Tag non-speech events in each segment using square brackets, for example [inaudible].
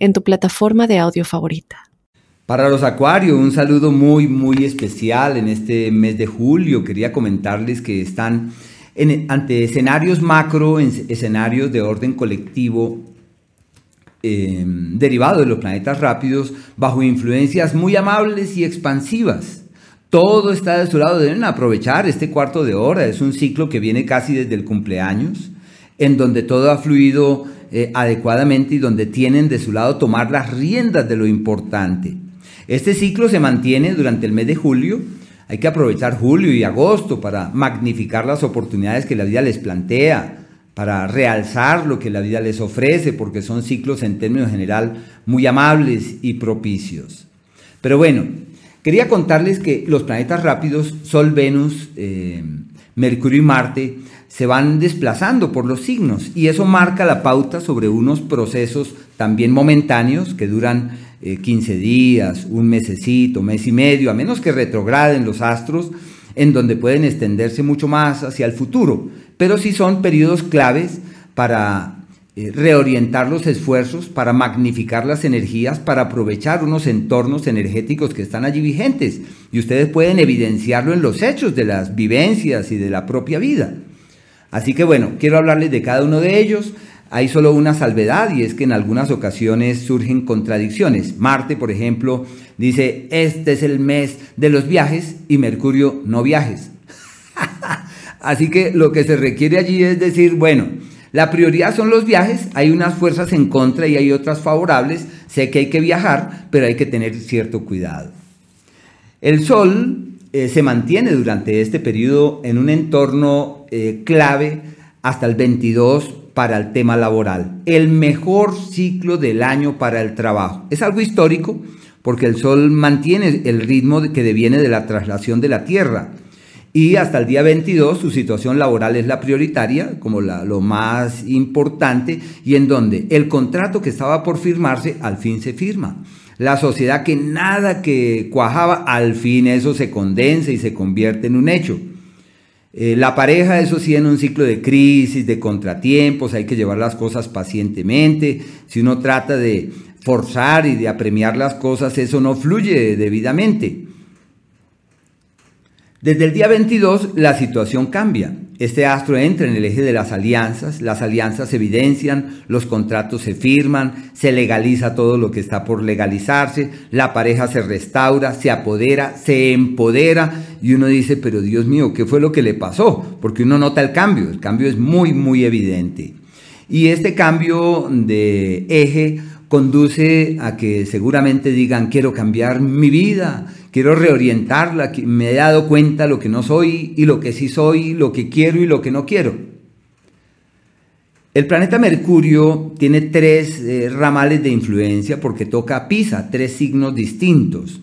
en tu plataforma de audio favorita. Para los Acuarios, un saludo muy, muy especial en este mes de julio. Quería comentarles que están ante escenarios macro, en escenarios de orden colectivo eh, derivados de los planetas rápidos, bajo influencias muy amables y expansivas. Todo está de su lado, deben aprovechar este cuarto de hora, es un ciclo que viene casi desde el cumpleaños, en donde todo ha fluido eh, adecuadamente y donde tienen de su lado tomar las riendas de lo importante. Este ciclo se mantiene durante el mes de julio. Hay que aprovechar julio y agosto para magnificar las oportunidades que la vida les plantea, para realzar lo que la vida les ofrece, porque son ciclos en términos general muy amables y propicios. Pero bueno, quería contarles que los planetas rápidos, Sol, Venus, eh, Mercurio y Marte, se van desplazando por los signos y eso marca la pauta sobre unos procesos también momentáneos que duran 15 eh, días, un mesecito, mes y medio, a menos que retrograden los astros, en donde pueden extenderse mucho más hacia el futuro, pero sí son periodos claves para eh, reorientar los esfuerzos, para magnificar las energías, para aprovechar unos entornos energéticos que están allí vigentes y ustedes pueden evidenciarlo en los hechos de las vivencias y de la propia vida. Así que bueno, quiero hablarles de cada uno de ellos. Hay solo una salvedad y es que en algunas ocasiones surgen contradicciones. Marte, por ejemplo, dice, este es el mes de los viajes y Mercurio no viajes. [laughs] Así que lo que se requiere allí es decir, bueno, la prioridad son los viajes, hay unas fuerzas en contra y hay otras favorables, sé que hay que viajar, pero hay que tener cierto cuidado. El Sol eh, se mantiene durante este periodo en un entorno eh, clave hasta el 22 para el tema laboral. El mejor ciclo del año para el trabajo. Es algo histórico porque el Sol mantiene el ritmo que deviene de la traslación de la Tierra. Y hasta el día 22 su situación laboral es la prioritaria, como lo más importante, y en donde el contrato que estaba por firmarse al fin se firma la sociedad que nada que cuajaba, al fin eso se condensa y se convierte en un hecho. Eh, la pareja, eso sí, en un ciclo de crisis, de contratiempos, hay que llevar las cosas pacientemente. Si uno trata de forzar y de apremiar las cosas, eso no fluye debidamente. Desde el día 22 la situación cambia. Este astro entra en el eje de las alianzas, las alianzas se evidencian, los contratos se firman, se legaliza todo lo que está por legalizarse, la pareja se restaura, se apodera, se empodera y uno dice, pero Dios mío, ¿qué fue lo que le pasó? Porque uno nota el cambio, el cambio es muy, muy evidente. Y este cambio de eje conduce a que seguramente digan, quiero cambiar mi vida, quiero reorientarla, me he dado cuenta lo que no soy y lo que sí soy, lo que quiero y lo que no quiero. El planeta Mercurio tiene tres eh, ramales de influencia porque toca Pisa, tres signos distintos.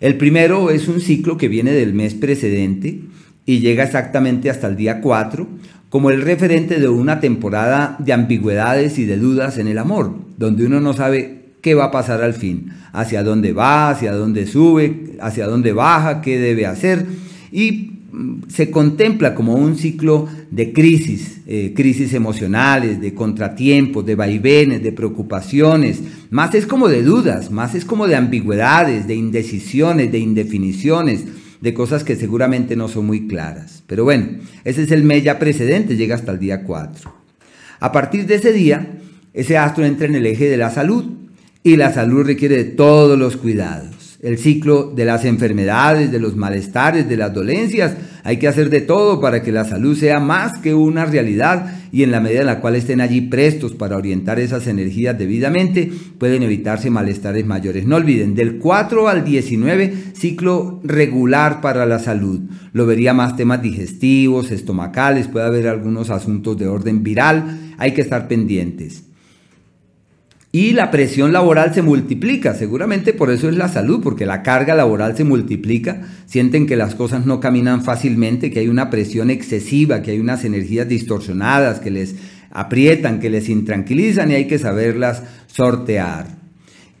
El primero es un ciclo que viene del mes precedente y llega exactamente hasta el día 4, como el referente de una temporada de ambigüedades y de dudas en el amor, donde uno no sabe qué va a pasar al fin, hacia dónde va, hacia dónde sube, hacia dónde baja, qué debe hacer, y mm, se contempla como un ciclo de crisis, eh, crisis emocionales, de contratiempos, de vaivenes, de preocupaciones, más es como de dudas, más es como de ambigüedades, de indecisiones, de indefiniciones, de cosas que seguramente no son muy claras. Pero bueno, ese es el mes ya precedente, llega hasta el día 4. A partir de ese día, ese astro entra en el eje de la salud y la salud requiere de todos los cuidados el ciclo de las enfermedades, de los malestares, de las dolencias. Hay que hacer de todo para que la salud sea más que una realidad y en la medida en la cual estén allí prestos para orientar esas energías debidamente, pueden evitarse malestares mayores. No olviden, del 4 al 19, ciclo regular para la salud. Lo vería más temas digestivos, estomacales, puede haber algunos asuntos de orden viral, hay que estar pendientes. Y la presión laboral se multiplica. Seguramente por eso es la salud, porque la carga laboral se multiplica. Sienten que las cosas no caminan fácilmente, que hay una presión excesiva, que hay unas energías distorsionadas que les aprietan, que les intranquilizan y hay que saberlas sortear.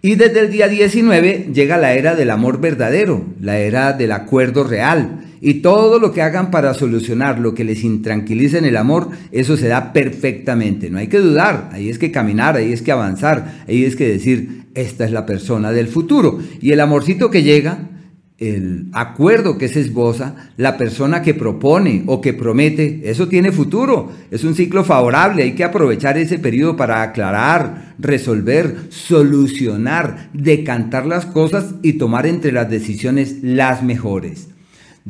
Y desde el día 19 llega la era del amor verdadero, la era del acuerdo real. Y todo lo que hagan para solucionar lo que les intranquiliza en el amor, eso se da perfectamente. No hay que dudar, ahí es que caminar, ahí es que avanzar, ahí es que decir, esta es la persona del futuro. Y el amorcito que llega, el acuerdo que se esboza, la persona que propone o que promete, eso tiene futuro, es un ciclo favorable, hay que aprovechar ese periodo para aclarar, resolver, solucionar, decantar las cosas y tomar entre las decisiones las mejores.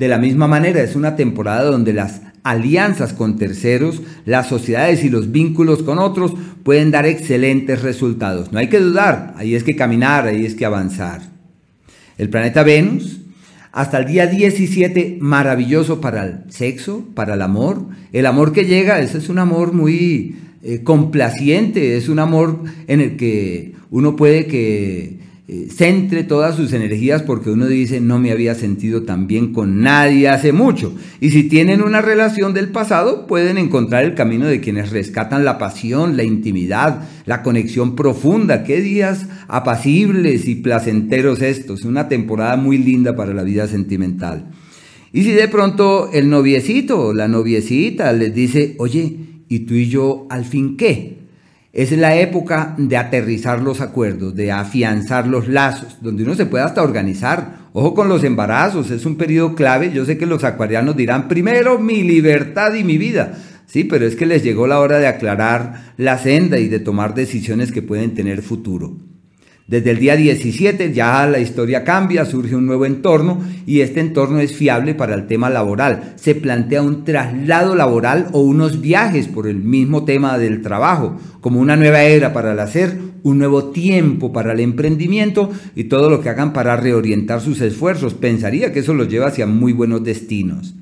De la misma manera, es una temporada donde las alianzas con terceros, las sociedades y los vínculos con otros pueden dar excelentes resultados. No hay que dudar, ahí es que caminar, ahí es que avanzar. El planeta Venus hasta el día 17 maravilloso para el sexo, para el amor. El amor que llega, ese es un amor muy eh, complaciente, es un amor en el que uno puede que eh, centre todas sus energías porque uno dice no me había sentido tan bien con nadie hace mucho. Y si tienen una relación del pasado, pueden encontrar el camino de quienes rescatan la pasión, la intimidad, la conexión profunda. Qué días apacibles y placenteros estos. Una temporada muy linda para la vida sentimental. Y si de pronto el noviecito o la noviecita les dice, oye, ¿y tú y yo al fin qué? Es la época de aterrizar los acuerdos, de afianzar los lazos, donde uno se puede hasta organizar. Ojo con los embarazos, es un periodo clave. Yo sé que los acuarianos dirán, primero mi libertad y mi vida. Sí, pero es que les llegó la hora de aclarar la senda y de tomar decisiones que pueden tener futuro. Desde el día 17 ya la historia cambia, surge un nuevo entorno y este entorno es fiable para el tema laboral. Se plantea un traslado laboral o unos viajes por el mismo tema del trabajo, como una nueva era para el hacer, un nuevo tiempo para el emprendimiento y todo lo que hagan para reorientar sus esfuerzos. Pensaría que eso los lleva hacia muy buenos destinos.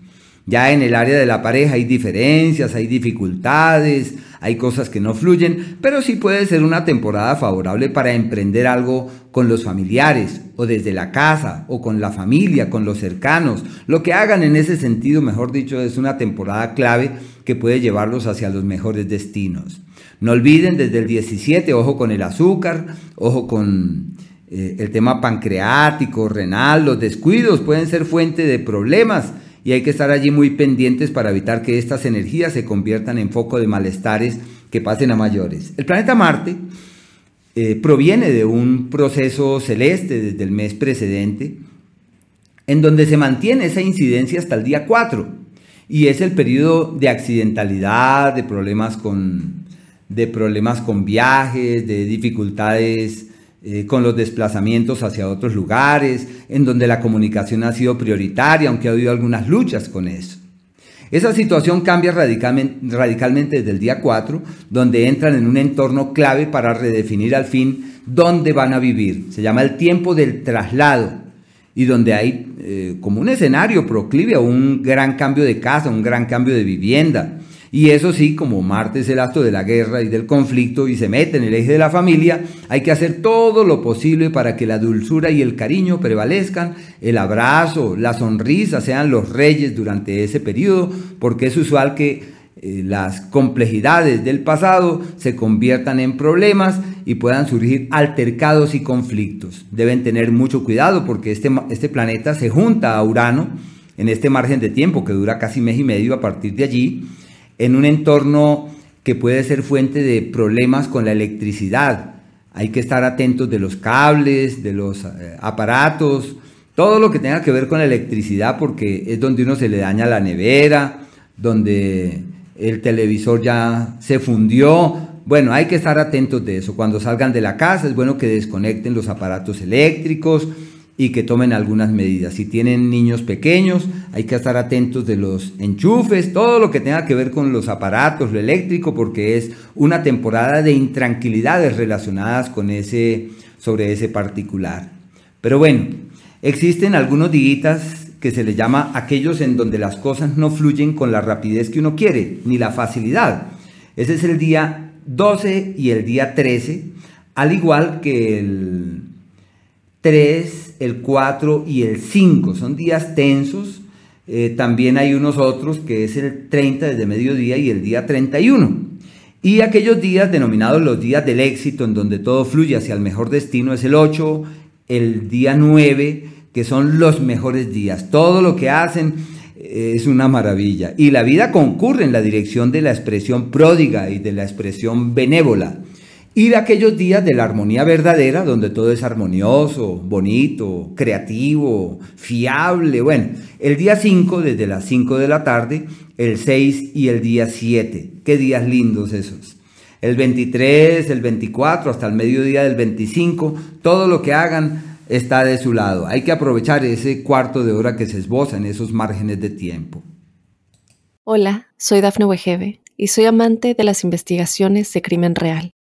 Ya en el área de la pareja hay diferencias, hay dificultades, hay cosas que no fluyen, pero sí puede ser una temporada favorable para emprender algo con los familiares o desde la casa o con la familia, con los cercanos. Lo que hagan en ese sentido, mejor dicho, es una temporada clave que puede llevarlos hacia los mejores destinos. No olviden desde el 17, ojo con el azúcar, ojo con eh, el tema pancreático, renal, los descuidos pueden ser fuente de problemas y hay que estar allí muy pendientes para evitar que estas energías se conviertan en foco de malestares que pasen a mayores. El planeta Marte eh, proviene de un proceso celeste desde el mes precedente, en donde se mantiene esa incidencia hasta el día 4, y es el periodo de accidentalidad, de problemas con, de problemas con viajes, de dificultades eh, con los desplazamientos hacia otros lugares, en donde la comunicación ha sido prioritaria, aunque ha habido algunas luchas con eso. Esa situación cambia radicalmente, desde el día 4, donde entran en un entorno clave para redefinir al fin dónde van a vivir. Se llama el tiempo del traslado y donde hay eh, como un escenario proclive a un gran cambio de casa, un gran cambio de vivienda. Y eso sí, como Marte es el acto de la guerra y del conflicto y se mete en el eje de la familia, hay que hacer todo lo posible para que la dulzura y el cariño prevalezcan, el abrazo, la sonrisa sean los reyes durante ese periodo, porque es usual que eh, las complejidades del pasado se conviertan en problemas y puedan surgir altercados y conflictos. Deben tener mucho cuidado porque este, este planeta se junta a Urano en este margen de tiempo que dura casi mes y medio a partir de allí en un entorno que puede ser fuente de problemas con la electricidad. Hay que estar atentos de los cables, de los eh, aparatos, todo lo que tenga que ver con la electricidad, porque es donde uno se le daña la nevera, donde el televisor ya se fundió. Bueno, hay que estar atentos de eso. Cuando salgan de la casa es bueno que desconecten los aparatos eléctricos, y que tomen algunas medidas. Si tienen niños pequeños, hay que estar atentos de los enchufes, todo lo que tenga que ver con los aparatos, lo eléctrico, porque es una temporada de intranquilidades relacionadas con ese, sobre ese particular. Pero bueno, existen algunos días que se les llama aquellos en donde las cosas no fluyen con la rapidez que uno quiere, ni la facilidad. Ese es el día 12 y el día 13 al igual que el 3, el 4 y el 5. Son días tensos. Eh, también hay unos otros que es el 30 desde mediodía y el día 31. Y aquellos días denominados los días del éxito, en donde todo fluye hacia el mejor destino, es el 8, el día 9, que son los mejores días. Todo lo que hacen eh, es una maravilla. Y la vida concurre en la dirección de la expresión pródiga y de la expresión benévola. Y aquellos días de la armonía verdadera, donde todo es armonioso, bonito, creativo, fiable. Bueno, el día 5 desde las 5 de la tarde, el 6 y el día 7. Qué días lindos esos. El 23, el 24, hasta el mediodía del 25, todo lo que hagan está de su lado. Hay que aprovechar ese cuarto de hora que se esboza en esos márgenes de tiempo. Hola, soy Dafne Wegebe y soy amante de las investigaciones de crimen real.